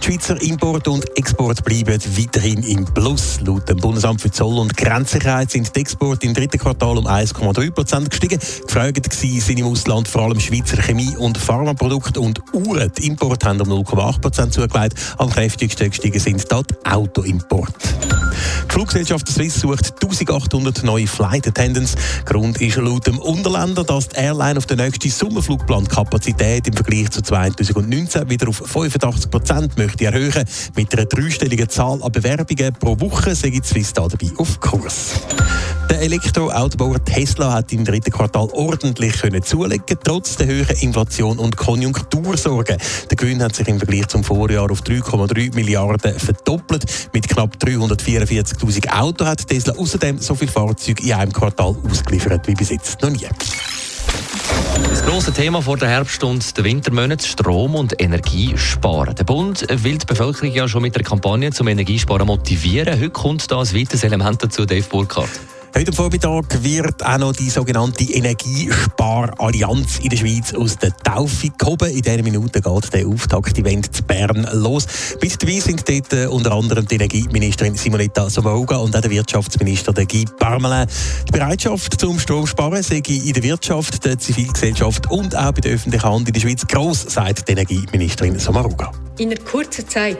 Die Schweizer Import und Export bleiben weiterhin im Plus. Laut dem Bundesamt für Zoll- und Grenzsicherheit sind die Exporte im dritten Quartal um 1,3 Prozent gestiegen. Gefragt sind im Ausland vor allem Schweizer Chemie- und Pharmaprodukte und Uhren. Die Importe haben um 0,8 Prozent zugelegt. Am kräftigsten gestiegen sind dort Autoimporte. Die Fluggesellschaft Swiss sucht 1800 neue Flight Attendants. Grund ist laut dem Unterländer, dass die Airline auf den nächsten Sommerflugplan Kapazität im Vergleich zu 2019 wieder auf 85 Prozent möchte erhöhen. Mit einer dreistelligen Zahl an Bewerbungen pro Woche sei Swiss da dabei auf Kurs. Der Elektroautobauer Tesla hat im dritten Quartal ordentlich können zulegen, trotz der hohen Inflation und Konjunktursorgen. Der Gewinn hat sich im Vergleich zum Vorjahr auf 3,3 Milliarden verdoppelt. Mit knapp 344.000 Autos hat Tesla außerdem so viele Fahrzeuge in einem Quartal ausgeliefert wie bis jetzt noch nie. Das grosse Thema vor der Herbst- und der Wintermonate Strom und Energie sparen. Der Bund will die Bevölkerung ja schon mit der Kampagne zum Energiesparen motivieren. Heute kommt da ein weiteres Element dazu, Dave Burkhardt. Heute Vormittag wird auch noch die sogenannte Energiesparallianz in der Schweiz aus der Taufe gehoben. In dieser Minute geht der Auftakt-Event zu Bern los. Mit dabei sind dort äh, unter anderem die Energieministerin Simonetta Sommaruga und auch der Wirtschaftsminister Guy Parmelin. Die Bereitschaft zum Stromsparen sei in der Wirtschaft, der Zivilgesellschaft und auch bei der öffentlichen Hand in der Schweiz gross, sagt die Energieministerin Sommaruga. In einer kurzen Zeit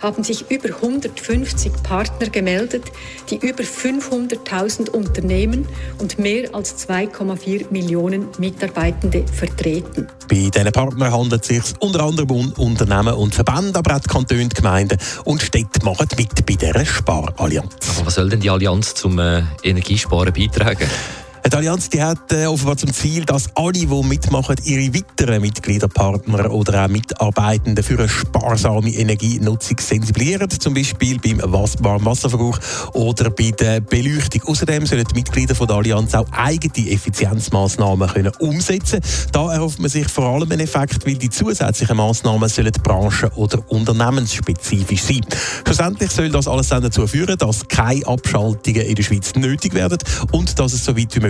haben sich über 150 Partner gemeldet, die über 500.000 Unternehmen und mehr als 2,4 Millionen Mitarbeitende vertreten. Bei diesen Partnern handelt es sich unter anderem um Unternehmen und Verbände, aber auch die Kantone, die Gemeinden und Städte machen mit bei dieser Sparallianz. Aber was soll denn die Allianz zum äh, Energiesparen beitragen? Die Allianz die hat äh, offenbar zum Ziel, dass alle, die mitmachen, ihre weiteren Mitgliederpartner oder auch Mitarbeitenden für eine sparsame Energienutzung sensibilisieren, zum Beispiel beim Warmwasserverbrauch oder bei der Beleuchtung. Außerdem sollen die Mitglieder von der Allianz auch eigene Effizienzmaßnahmen können umsetzen. Da erhofft man sich vor allem einen Effekt, weil die zusätzlichen Maßnahmen sollen branchen- oder unternehmensspezifisch sein. Schlussendlich soll das alles dann dazu führen, dass keine Abschaltungen in der Schweiz nötig werden und dass es so weit wie